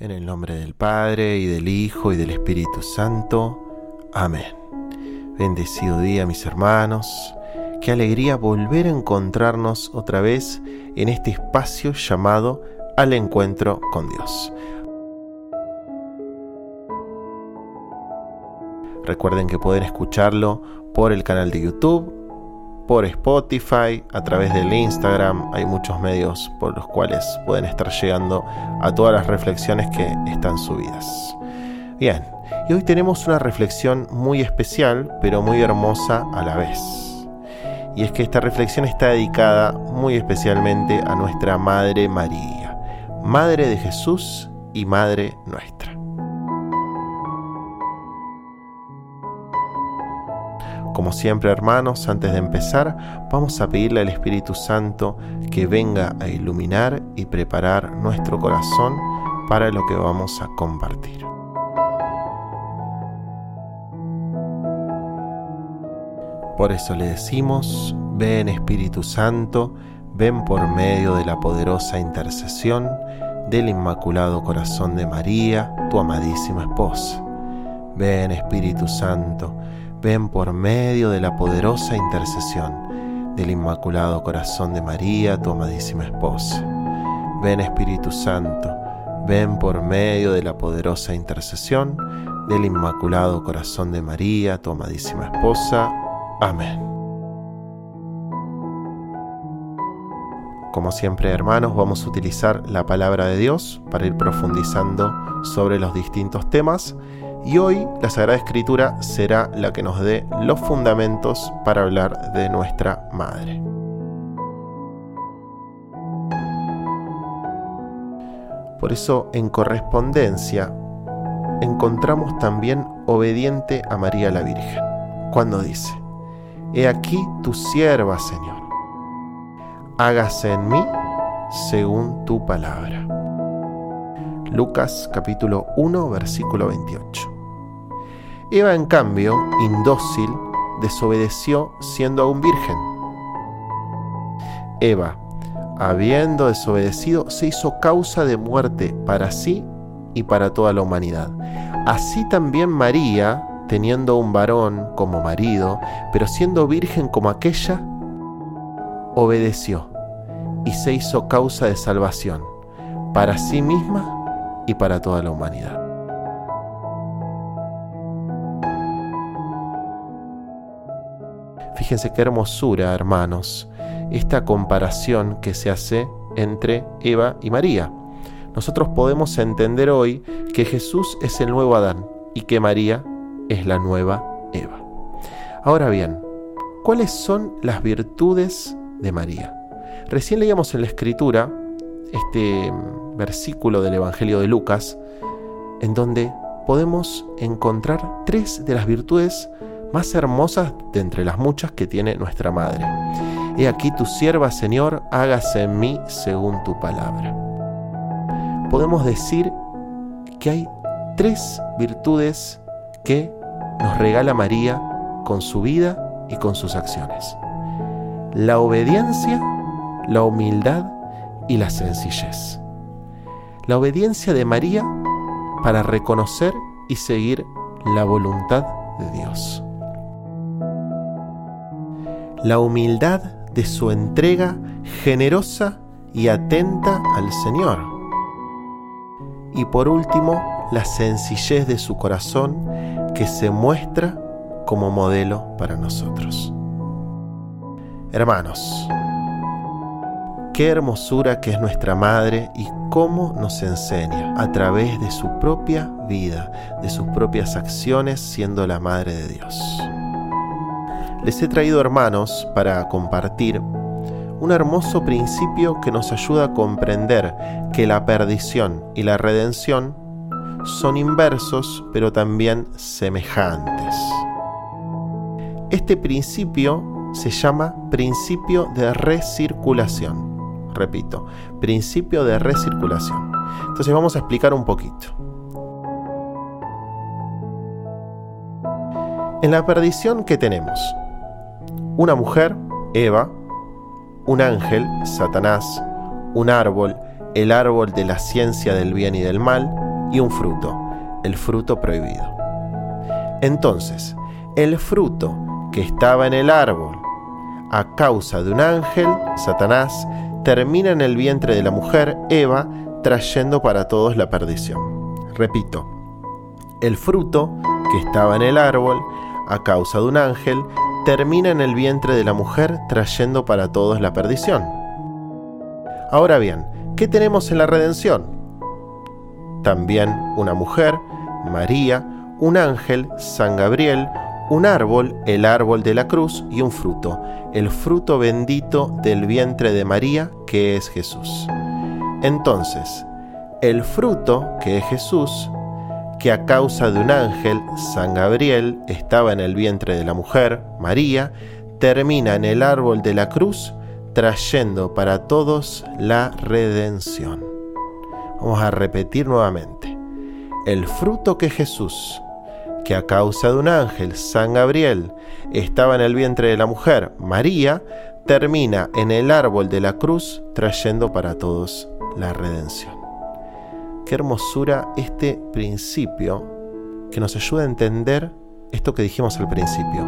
En el nombre del Padre, y del Hijo, y del Espíritu Santo. Amén. Bendecido día, mis hermanos. Qué alegría volver a encontrarnos otra vez en este espacio llamado Al Encuentro con Dios. Recuerden que pueden escucharlo por el canal de YouTube por Spotify, a través del Instagram. Hay muchos medios por los cuales pueden estar llegando a todas las reflexiones que están subidas. Bien, y hoy tenemos una reflexión muy especial, pero muy hermosa a la vez. Y es que esta reflexión está dedicada muy especialmente a nuestra Madre María, Madre de Jesús y Madre nuestra. Como siempre hermanos, antes de empezar, vamos a pedirle al Espíritu Santo que venga a iluminar y preparar nuestro corazón para lo que vamos a compartir. Por eso le decimos, ven Espíritu Santo, ven por medio de la poderosa intercesión del Inmaculado Corazón de María, tu amadísima esposa. Ven Espíritu Santo, ven por medio de la poderosa intercesión del Inmaculado Corazón de María, tu amadísima esposa. Ven Espíritu Santo, ven por medio de la poderosa intercesión del Inmaculado Corazón de María, tu amadísima esposa. Amén. Como siempre hermanos, vamos a utilizar la palabra de Dios para ir profundizando sobre los distintos temas y hoy la Sagrada Escritura será la que nos dé los fundamentos para hablar de nuestra Madre. Por eso en correspondencia encontramos también obediente a María la Virgen, cuando dice, He aquí tu sierva, Señor, hágase en mí según tu palabra. Lucas capítulo 1 versículo 28. Eva, en cambio, indócil, desobedeció siendo aún virgen. Eva, habiendo desobedecido, se hizo causa de muerte para sí y para toda la humanidad. Así también María, teniendo un varón como marido, pero siendo virgen como aquella, obedeció y se hizo causa de salvación para sí misma y para toda la humanidad. Fíjense qué hermosura, hermanos, esta comparación que se hace entre Eva y María. Nosotros podemos entender hoy que Jesús es el nuevo Adán y que María es la nueva Eva. Ahora bien, ¿cuáles son las virtudes de María? Recién leíamos en la escritura este versículo del Evangelio de Lucas, en donde podemos encontrar tres de las virtudes más hermosas de entre las muchas que tiene nuestra Madre. He aquí tu sierva, Señor, hágase en mí según tu palabra. Podemos decir que hay tres virtudes que nos regala María con su vida y con sus acciones. La obediencia, la humildad y la sencillez. La obediencia de María para reconocer y seguir la voluntad de Dios la humildad de su entrega generosa y atenta al Señor. Y por último, la sencillez de su corazón que se muestra como modelo para nosotros. Hermanos, qué hermosura que es nuestra Madre y cómo nos enseña a través de su propia vida, de sus propias acciones siendo la Madre de Dios les he traído hermanos para compartir un hermoso principio que nos ayuda a comprender que la perdición y la redención son inversos pero también semejantes. Este principio se llama principio de recirculación. Repito, principio de recirculación. Entonces vamos a explicar un poquito. En la perdición que tenemos, una mujer, Eva, un ángel, Satanás, un árbol, el árbol de la ciencia del bien y del mal, y un fruto, el fruto prohibido. Entonces, el fruto que estaba en el árbol a causa de un ángel, Satanás, termina en el vientre de la mujer, Eva, trayendo para todos la perdición. Repito, el fruto que estaba en el árbol, a causa de un ángel, termina en el vientre de la mujer trayendo para todos la perdición. Ahora bien, ¿qué tenemos en la redención? También una mujer, María, un ángel, San Gabriel, un árbol, el árbol de la cruz, y un fruto, el fruto bendito del vientre de María, que es Jesús. Entonces, el fruto, que es Jesús, que a causa de un ángel, San Gabriel, estaba en el vientre de la mujer, María, termina en el árbol de la cruz, trayendo para todos la redención. Vamos a repetir nuevamente. El fruto que Jesús, que a causa de un ángel, San Gabriel, estaba en el vientre de la mujer, María, termina en el árbol de la cruz, trayendo para todos la redención. Qué hermosura este principio que nos ayuda a entender esto que dijimos al principio.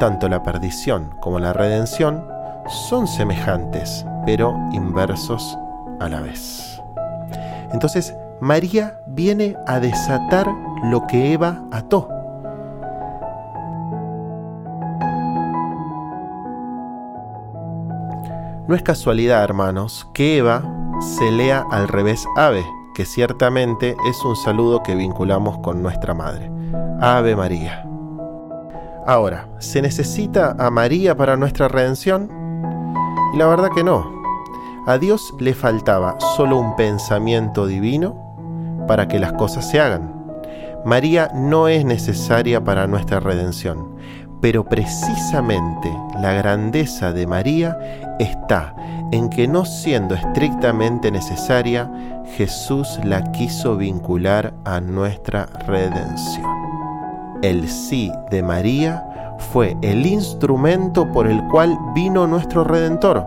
Tanto la perdición como la redención son semejantes, pero inversos a la vez. Entonces, María viene a desatar lo que Eva ató. No es casualidad, hermanos, que Eva se lea al revés ave que ciertamente es un saludo que vinculamos con nuestra Madre. Ave María. Ahora, ¿se necesita a María para nuestra redención? Y la verdad que no. A Dios le faltaba solo un pensamiento divino para que las cosas se hagan. María no es necesaria para nuestra redención, pero precisamente la grandeza de María está en que no siendo estrictamente necesaria, Jesús la quiso vincular a nuestra redención. El sí de María fue el instrumento por el cual vino nuestro Redentor.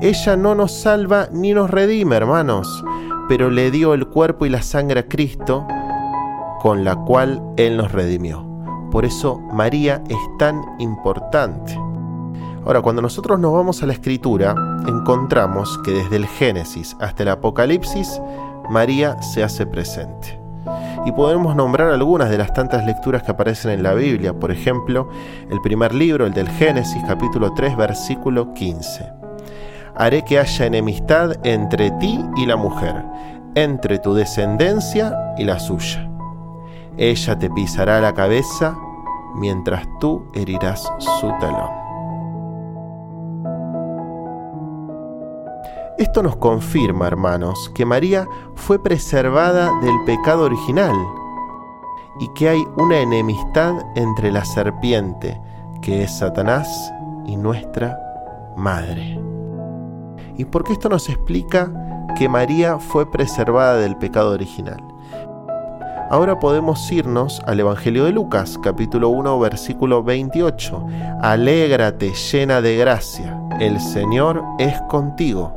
Ella no nos salva ni nos redime, hermanos, pero le dio el cuerpo y la sangre a Cristo, con la cual Él nos redimió. Por eso María es tan importante. Ahora, cuando nosotros nos vamos a la escritura, encontramos que desde el Génesis hasta el Apocalipsis, María se hace presente. Y podemos nombrar algunas de las tantas lecturas que aparecen en la Biblia, por ejemplo, el primer libro, el del Génesis, capítulo 3, versículo 15. Haré que haya enemistad entre ti y la mujer, entre tu descendencia y la suya. Ella te pisará la cabeza, mientras tú herirás su talón. Esto nos confirma, hermanos, que María fue preservada del pecado original y que hay una enemistad entre la serpiente, que es Satanás, y nuestra Madre. ¿Y por qué esto nos explica que María fue preservada del pecado original? Ahora podemos irnos al Evangelio de Lucas, capítulo 1, versículo 28. Alégrate llena de gracia, el Señor es contigo.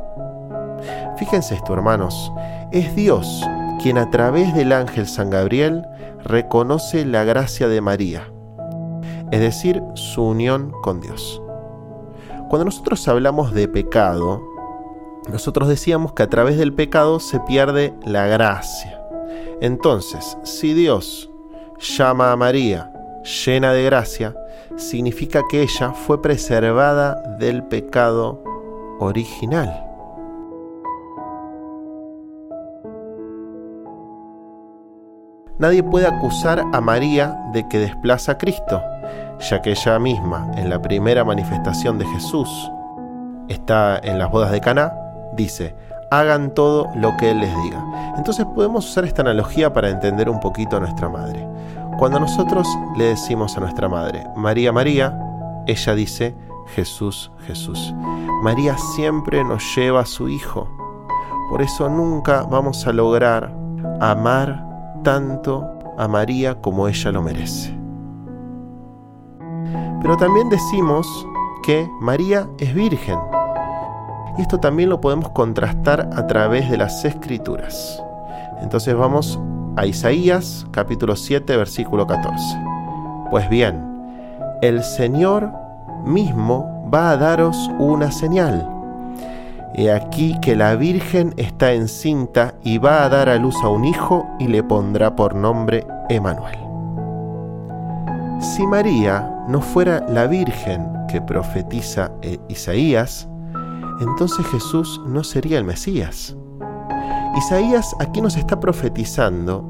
Fíjense esto, hermanos, es Dios quien a través del ángel San Gabriel reconoce la gracia de María, es decir, su unión con Dios. Cuando nosotros hablamos de pecado, nosotros decíamos que a través del pecado se pierde la gracia. Entonces, si Dios llama a María llena de gracia, significa que ella fue preservada del pecado original. nadie puede acusar a María de que desplaza a Cristo, ya que ella misma, en la primera manifestación de Jesús, está en las bodas de Cana, dice, hagan todo lo que Él les diga. Entonces podemos usar esta analogía para entender un poquito a nuestra madre. Cuando nosotros le decimos a nuestra madre, María, María, ella dice, Jesús, Jesús. María siempre nos lleva a su Hijo. Por eso nunca vamos a lograr amar tanto a María como ella lo merece. Pero también decimos que María es virgen. Y esto también lo podemos contrastar a través de las escrituras. Entonces vamos a Isaías capítulo 7 versículo 14. Pues bien, el Señor mismo va a daros una señal. He aquí que la Virgen está encinta y va a dar a luz a un hijo y le pondrá por nombre Emanuel. Si María no fuera la Virgen que profetiza eh, Isaías, entonces Jesús no sería el Mesías. Isaías aquí nos está profetizando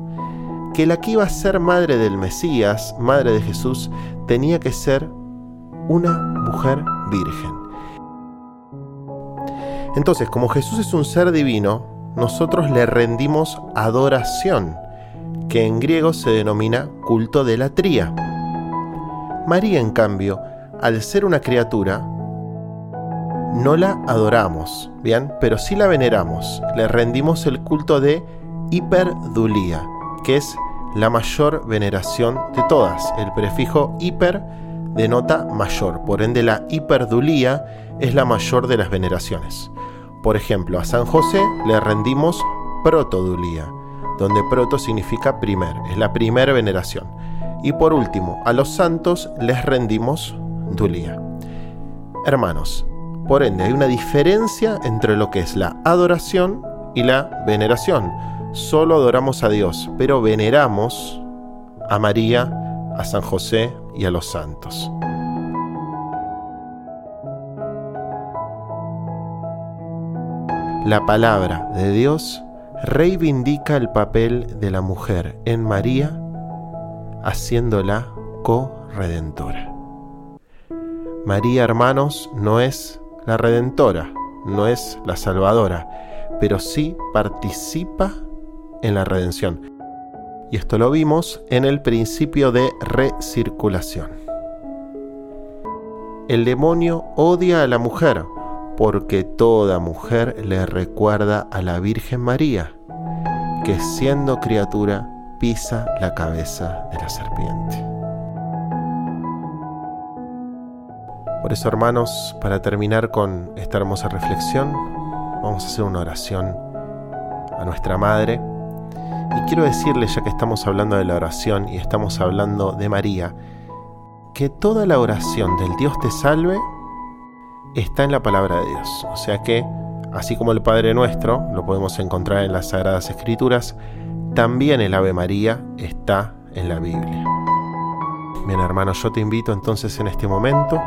que la que iba a ser madre del Mesías, madre de Jesús, tenía que ser una mujer virgen. Entonces, como Jesús es un ser divino, nosotros le rendimos adoración, que en griego se denomina culto de la tría. María, en cambio, al ser una criatura, no la adoramos, ¿bien? Pero sí la veneramos, le rendimos el culto de hiperdulía, que es la mayor veneración de todas. El prefijo hiper denota mayor, por ende la hiperdulía es la mayor de las veneraciones. Por ejemplo, a San José le rendimos protodulía, donde proto significa primer, es la primera veneración. Y por último, a los santos les rendimos dulía. Hermanos, por ende hay una diferencia entre lo que es la adoración y la veneración. Solo adoramos a Dios, pero veneramos a María, a San José y a los santos. La palabra de Dios reivindica el papel de la mujer en María, haciéndola co-redentora. María, hermanos, no es la redentora, no es la salvadora, pero sí participa en la redención. Y esto lo vimos en el principio de recirculación. El demonio odia a la mujer porque toda mujer le recuerda a la Virgen María, que siendo criatura pisa la cabeza de la serpiente. Por eso, hermanos, para terminar con esta hermosa reflexión, vamos a hacer una oración a nuestra Madre y quiero decirle, ya que estamos hablando de la oración y estamos hablando de María, que toda la oración del Dios te salve está en la palabra de Dios. O sea que, así como el Padre Nuestro lo podemos encontrar en las Sagradas Escrituras, también el Ave María está en la Biblia. Bien hermano, yo te invito entonces en este momento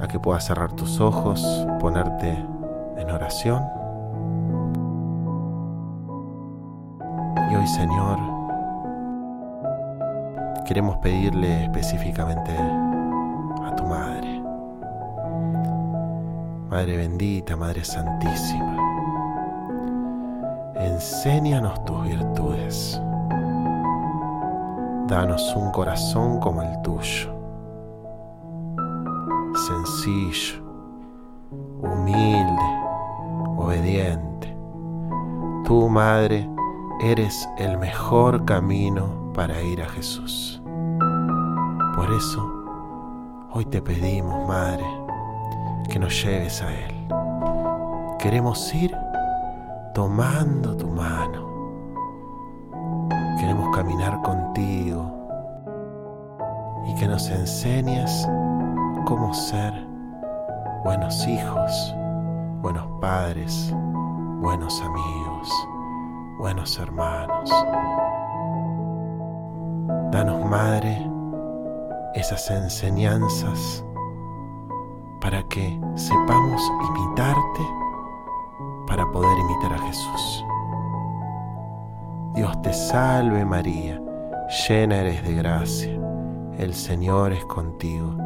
a que puedas cerrar tus ojos, ponerte en oración. Y hoy, Señor, queremos pedirle específicamente a tu Madre, Madre bendita, Madre santísima, enséñanos tus virtudes, danos un corazón como el tuyo, humilde, obediente. Tu Madre, eres el mejor camino para ir a Jesús. Por eso, hoy te pedimos, Madre, que nos lleves a Él. Queremos ir tomando tu mano. Queremos caminar contigo y que nos enseñes cómo ser buenos hijos, buenos padres, buenos amigos buenos hermanos. Danos, Madre, esas enseñanzas para que sepamos imitarte para poder imitar a Jesús. Dios te salve María, llena eres de gracia, el Señor es contigo